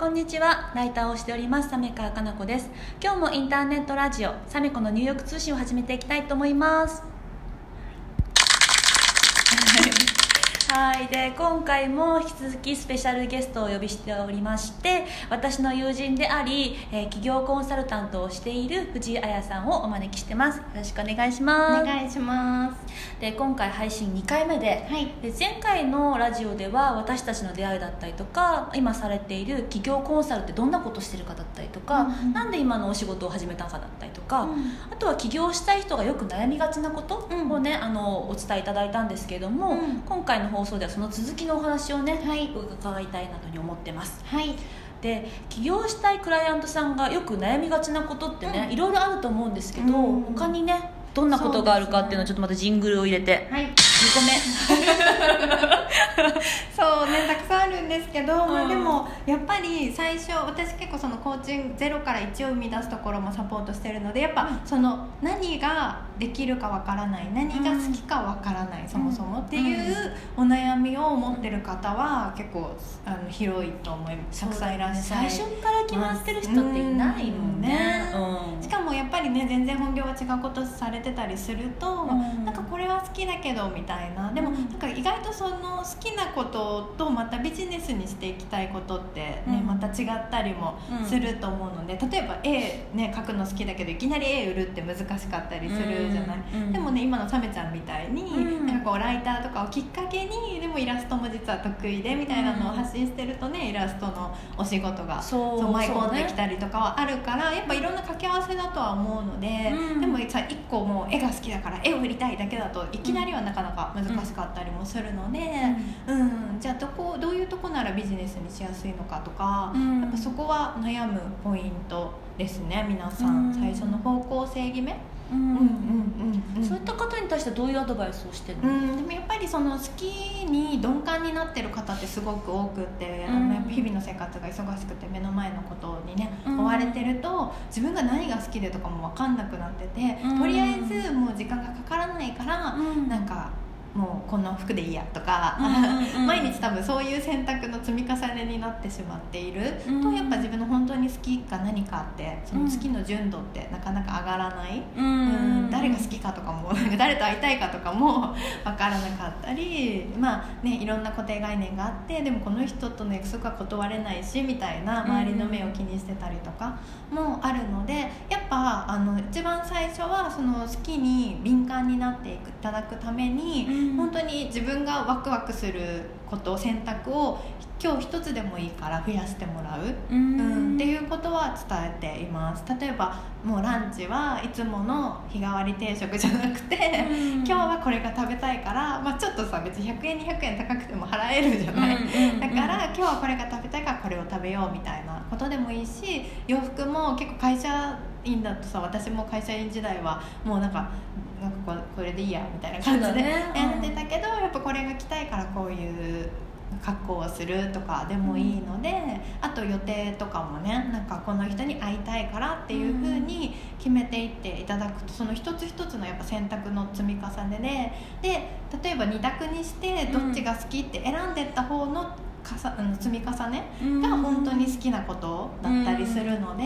こんにちは。ライターをしております。サメカかな子です。今日もインターネットラジオサメコの入浴通信を始めていきたいと思います。はいで今回も引き続きスペシャルゲストをお呼びしておりまして私の友人であり、えー企業コンサルタントをしている藤井彩さんをお招きしてます。よろしくお願いしおます。願いします。で今回配信2回目ではい。で前回のラジオでは私たちの出会いだったりとか今されている企業コンサルってどんなことしてるかだったりとか、うんうん。なんで今のお仕事を始めたかだったりとか、うん。あとは起業したい人がよく悩みがちなことうん。をね、あのお伝えいただいたんですけれども、うん。今回の放送ではその続きのお話をね、はい。伺いたいなとに思ってます。はい。で起業したいクライアントさんがよく悩みがちなことってね、うん。いろいろあると思うんですけど、うん。他にねどんなことがあるかっていうのをちょっとまたジングルを入れてはい。2個目。そうねたくさんあるんですけど、まうん。あ、でもやっぱり最初私結構そのコーチングゼロから1を生み出すところもサポートしてるのでやっぱその何ができるかわからない何が好きかわからない、そもそもっていうお悩みを持ってる方は結構あの広いと思います。たくさんいらっしゃる。最初から決まってる人っていないもんね。しかもやっぱりね全然本業は違うことされてたりすると、うん。なんかこれは好きだけどみたいな。でもうん。なんか意外とその好きなこととまたビジネスにしていきたいことってね、うん。また違ったりもすると思うので、例えば絵ね描くの好きだけどいきなり絵売るって難しかったりするじゃない、うんうんでもね今のサメちゃんみたいに、うんなんかこうライターとかをきっかけにでもイラストも実は得意でみたいなのを発信してるとねイラストのお仕事がそう舞い込んできりたりとかはあるからやっぱいろんな掛け合わせだとは思うので、うん。でもさ1個もう絵が好きだから絵を売りたいだけだといきなりはなかなか難しかったりもするので、うん。じゃあどこどういうとこならビジネスにしやすいのかとか、うん。やっぱそこは悩むポイントですね皆さん、うん。最初の方向性決め、うん。うんうんうんそういった方に対してはどういうアドバイスをしてるの、うん、でもやっぱりその好きに鈍感になってる方ってすごく多くって、あうん。のやっぱ日々の生活が忙しくて目の前のことにね、うん。追われてると自分が何が好きでとかも分かんなくなってて、うん。とりあえずもう時間がかからないから、うん。なんかもうこの服でいいやとか、うんうんうん。毎日多分そういう選択の積み重ねになってしまっている、うん。とやっぱ自分の本当に好きか何かってその好きの純度ってなかなか上がらない。うんかとかもなんか誰と会いたいかとかも 分からなかったりまあねいろんな固定概念があってでもこの人との約束は断れないしみたいな周りの目を気にしてたりとかもあるのでやっぱあの一番最初はその好きに敏感になっていただくために、うん。本当に自分がワクワクすること選択を今日一つでもいいから増やしてもらう。ううん、んっていうことは伝えています。例えばもうランチはいつもの日替わり定食じゃなくて、うん。今日はこれが食べたいから、まあ、ちょっとさ別に100円200円高くても払えるじゃない、だから今日はこれが食べたいからこれを食べようみたいなことでもいいし洋服も結構会社員だとさ私も会社員時代はもうなんかなんかこれこれでいいやみたいな感じでやってたけど、やっぱこれが着たいからこういう格好をするとかでもいいので、あと予定とかもねなんかこの人に会いたいからっていうふうに決めていっていただくとその一つ一つのやっぱ選択の積み重ねでで例えば2択にしてどっちが好きって選んでった方のかさ積み重ねが本当に好きなことだったりするので、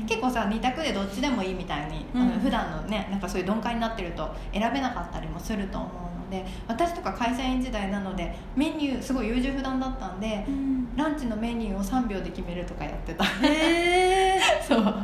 うん。結構さ2択でどっちでもいいみたいに、あうん。の普段のねなんかそういう鈍感になってると選べなかったりもすると思うので私とか会社員時代なのでメニューすごい優柔不断だったんでうんランチのメニューを3秒で決めるとかやってた。へえ そう。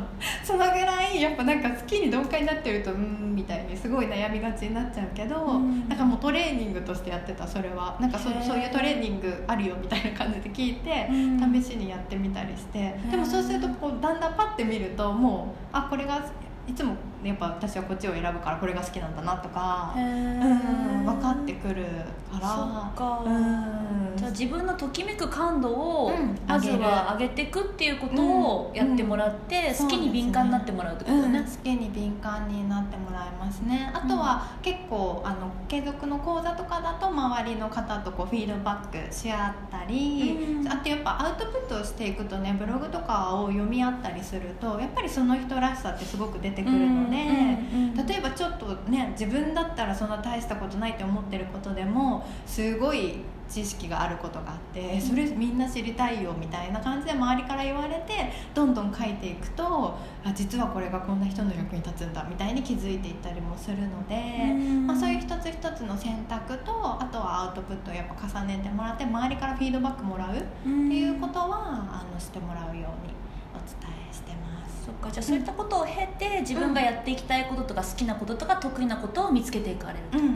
そのぐらいやっぱなんか好きに鈍感になってるとうーんみたいにすごい悩みがちになっちゃうけど、うん。なんかもうトレーニングとしてやってたそれは。なんかそそういうトレーニングあるよみたいな感じで聞いて、うん。試しにやってみたりして。ーでもそうするとこうだんだんパッて見るともうあこれがいつもやっぱ私はこっちを選ぶからこれが好きなんだなとか、へうん、ー分かってくるから。そっか。うん。じゃあ自分のときめく感度をうん。まずは上げていくっていうことをやってもらってうん。好きに敏感になってもらうってことうん、ね。好きに敏感になってもらいますね。あとは結構あの継続の講座とかだと周りの方とこうフィードバックし合ったり、うん。あとやっぱアウトプットをしていくとねブログとかを読み合ったりするとやっぱりその人らしさってすごく出てくるので、うんうん。例えばちょっとね自分だったらそんな大したことないって思ってることでもすごい知識があることがあってそれみんな知りたいよみたいな感じで周りから言われてどんどん書いていくとあ実はこれがこんな人の役に立つんだみたいに気づいていったりもするので、うん。まあ、そういう一つ一つの選択とあとはアウトプットをやっぱ重ねてもらって周りからフィードバックもらうっていうことはあのしてもらうようにお伝えしてます。そっかじゃあそういったことを経て自分がやっていきたいこととか好きなこととか得意なことを見つけていかれると、うんう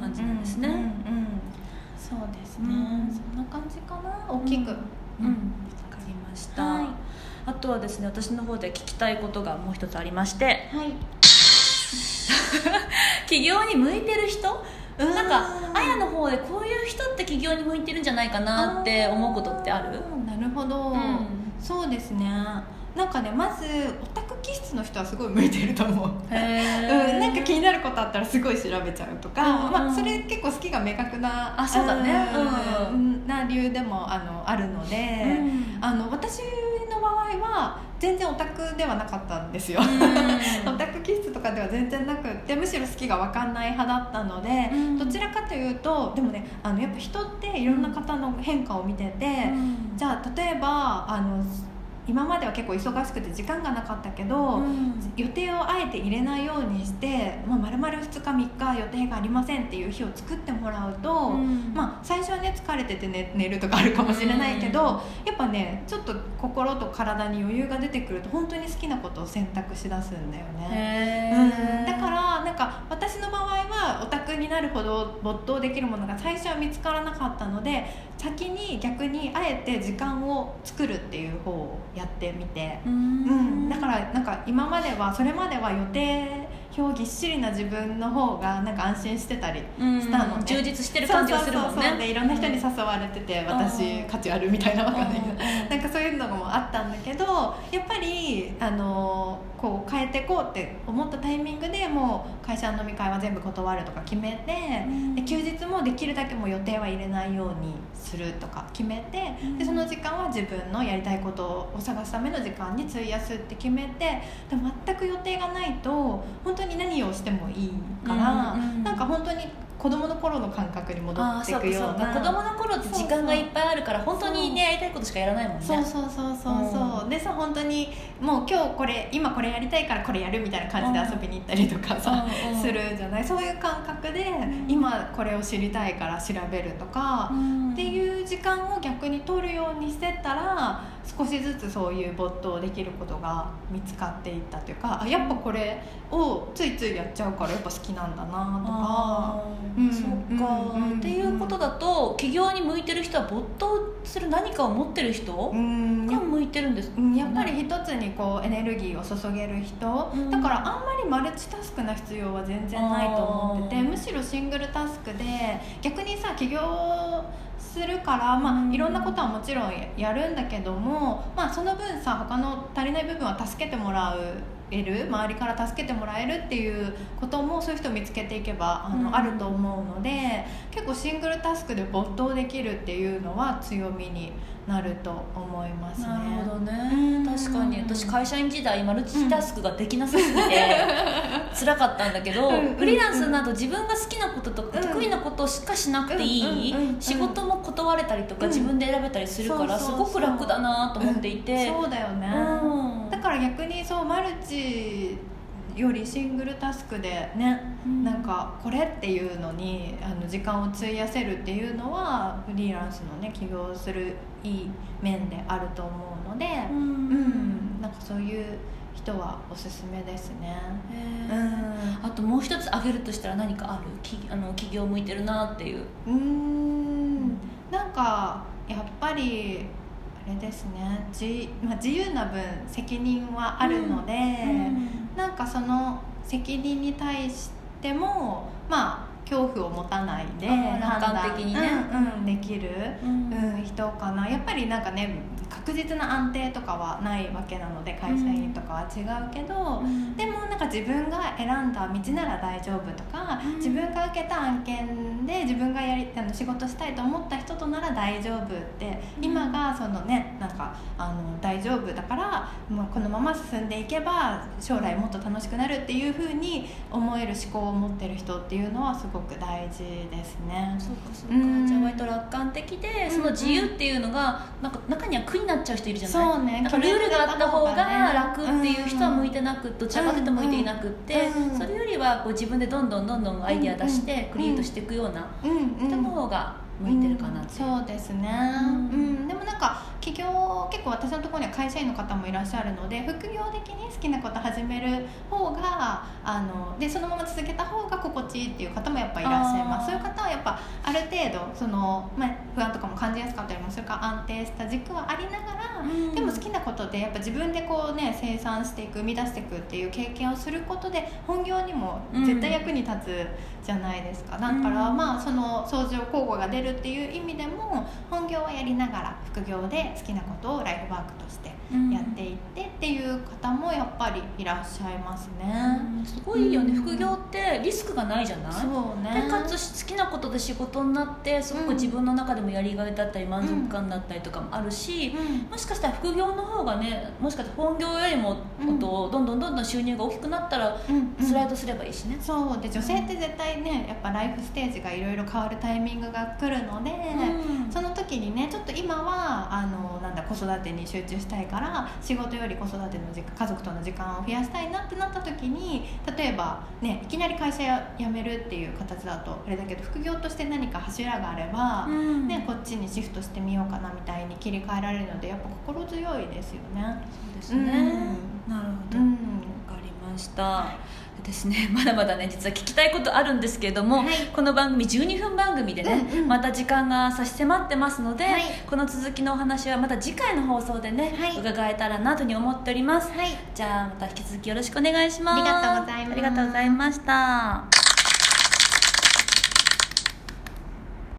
感じなんですね。そうですね、うん。そんな感じかな。大きく。うん。うかりました、はい。あとはですね私の方で聞きたいことがもう一つありまして。はい。起業に向いてる人？うん。なんかあやの方でこういう人って起業に向いてるんじゃないかなって思うことってある？なるほど、うんそうですね。なんかねまずオタク気質の人はすごい向いてると思う。へ うん、なんか気になることあったらすごい調べちゃうとか、うんうんまあ、それ結構好きが明確なあそうだね。ううんん。な理由でもあのあるので、うんあの私の場合は全然オタクではなかったんですよ、オタク気質とかでは全然なくってむしろ好きが分かんない派だったので、うんどちらかというとでもねあのやっぱ人っていろんな方の変化を見てて、うんじゃあ例えばあの今までは結構忙しくて時間がなかったけど、うん。予定をあえて入れないようにして、まあ、丸々2日3日予定がありませんっていう日を作ってもらうと、うん。まあ、最初はね疲れてて寝寝るとかあるかもしれないけど、うん。やっぱねちょっと心と体に余裕が出てくると本当に好きなことを選択しだすんだよね。だからなんか私の場合はオタクになるほど没頭できるものが最初は見つからなかったので先に逆にあえて時間を作るっていう方をやってみて。ううんん、だからなんか今まではそれまでは予定表ぎっしりな自分の方がなんか安心してたりうん。したのね。充実してる感じがするもんそうそうそう。ねでいろんな人に誘われてて、私価値あるみたいなわかんないけど、うん。なんかそういうのもあったんだけどやっぱりあのこう変えていこうって思ったタイミングでもう会社の飲み会は全部断るとか決めて、うん。で休日もできるだけもう予定は入れないようにするとか決めて、うん。でその時間は自分のやりたいことを探すための時間に費やすって決めてでも全く予定がないと本当に何をしてもいいから、うんうんなんか本当に子供の頃の感覚に戻っていくような子供の頃って時間がいっぱいあるから本当にねやりたいことしかやらないもんね。そうそうそうそうそう、でさ本当にもう今日これ今これやりたいからこれやるみたいな感じで遊びに行ったりとかさ、するじゃない？そういう感覚で、ん。今これを知りたいから調べるとか、うん。っていう時間を逆に取るようにしてたら少しずつそういう没頭できることが見つかっていったというかあやっぱこれをついついやっちゃうからやっぱ好きなんだなとか。うんそっか、うんっていうことだと起業に向いてる人は没頭する何かを持ってる人うん。が向いてるんですか？うんやっぱり一つにこうエネルギーを注げる人、うん。だからあんまりマルチタスクな必要は全然ないと思っててむしろシングルタスクで逆にさ起業するから、まあうん。いろんなことはもちろんやるんだけども、まあ、その分さ他の足りない部分は助けてもらえる周りから助けてもらえるっていうこともそういう人を見つけていけばあの、うん。あると思うので結構シングルタスクで没頭できるっていうのは強みになると思いますね。なるほどうん。ね確かに。私会社員時代マルチタスクができなさすぎて 辛かったんだけどうんフリーランスなど自分が好きなこととかうん。得意なことしかしなくていい。仕事も断れたりとかうん。自分で選べたりするからすごく楽だなと思っていて。そうだよね、うん。だから逆にそうマルチよりシングルタスクでね、うん。なんかこれっていうのにあの時間を費やせるっていうのはフリーランスのね起業するいい面であると思うので、ううん。んなんかそういう人はおすすめですね。へー。あともう一つ挙げるとしたら何かある？きあの起業向いてるなっていう。うーん。なんかやっぱりあれですね。自,、まあ、自由な分責任はあるので、なんかその責任に対してもまあ恐怖を持たないで楽観的にね。うんうんできる、うん。うん、人かな。やっぱりなんかね確実な安定とかはないわけなので会社員とかは違うけど、うん。でもなんか自分が選んだ道なら大丈夫とか、うん。自分が受けた案件で自分がやりあの仕事したいと思った人となら大丈夫って、うん。今がそのねなんかあの大丈夫だからもうこのまま進んでいけば将来もっと楽しくなるっていうふうに思える思考を持ってる人っていうのはすごく大事ですね。そうかそうか、うん。じゃあ割と楽観的でその自由っていうのがなんか中には苦になっちゃう人いるじゃない？そうね。なんかルールがあった方が楽っていう人は向いてななくどちらかというと向いていなくって、うんうんそれよりはこう自分でどんどんどんどんアイディア出してクリエイトしていくような人の方が向いてるかなってそうですね、ううん。ん。でもなんか企業結構私のところには会社員の方もいらっしゃるので副業的に好きなこと始める方があのでそのまま続けた方が心地いいっていう方もやっぱいらっしゃいます。そういう方はやっぱある程度その、まあ、不安とかも感じやすかったりもするから安定した軸はありながら、うん。でも好きなことでやっぱ自分でこうね生産していく生み出していくっていう経験をすることで本業にも絶対役に立つじゃないですか、だからうんまあその相乗交互が出るっていう意味でも本業はやりながら副業で好きなことをライフワークとしてうん。やっていってっていう方もやっぱりいらっしゃいますね、うん。すごいよね、うん。副業ってリスクがないじゃない？そうね。でかつ好きなことで仕事になってすごく自分の中でもやりがいだったり満足感だったりとかもあるし、うん。もしかしたら副業の方がねもしかしたら本業よりも、どんどんどんどん収入が大きくなったらスライドすればいいしね、そう。で女性って絶対ねやっぱライフステージがいろいろ変わるタイミングが来るので、子育てに集中したいから仕事より子育ての時間家族との時間を増やしたいなってなった時に例えばねいきなり会社や辞めるっていう形だとあれだけど副業として何か柱があれば、うん。ね、こっちにシフトしてみようかなみたいに切り替えられるのでやっぱ心強いですよね。そうですね、なるほど、うんした、でですね まだまだね実は聞きたいことあるんですけれども、はい。この番組12分番組でね、うんうん。また時間が差し迫ってますので、はい。この続きのお話はまた次回の放送でね、はい。伺えたらなというふうに思っております。はい。じゃあまた引き続きよろしくお願いします。ありがとうございます。ありがとうございました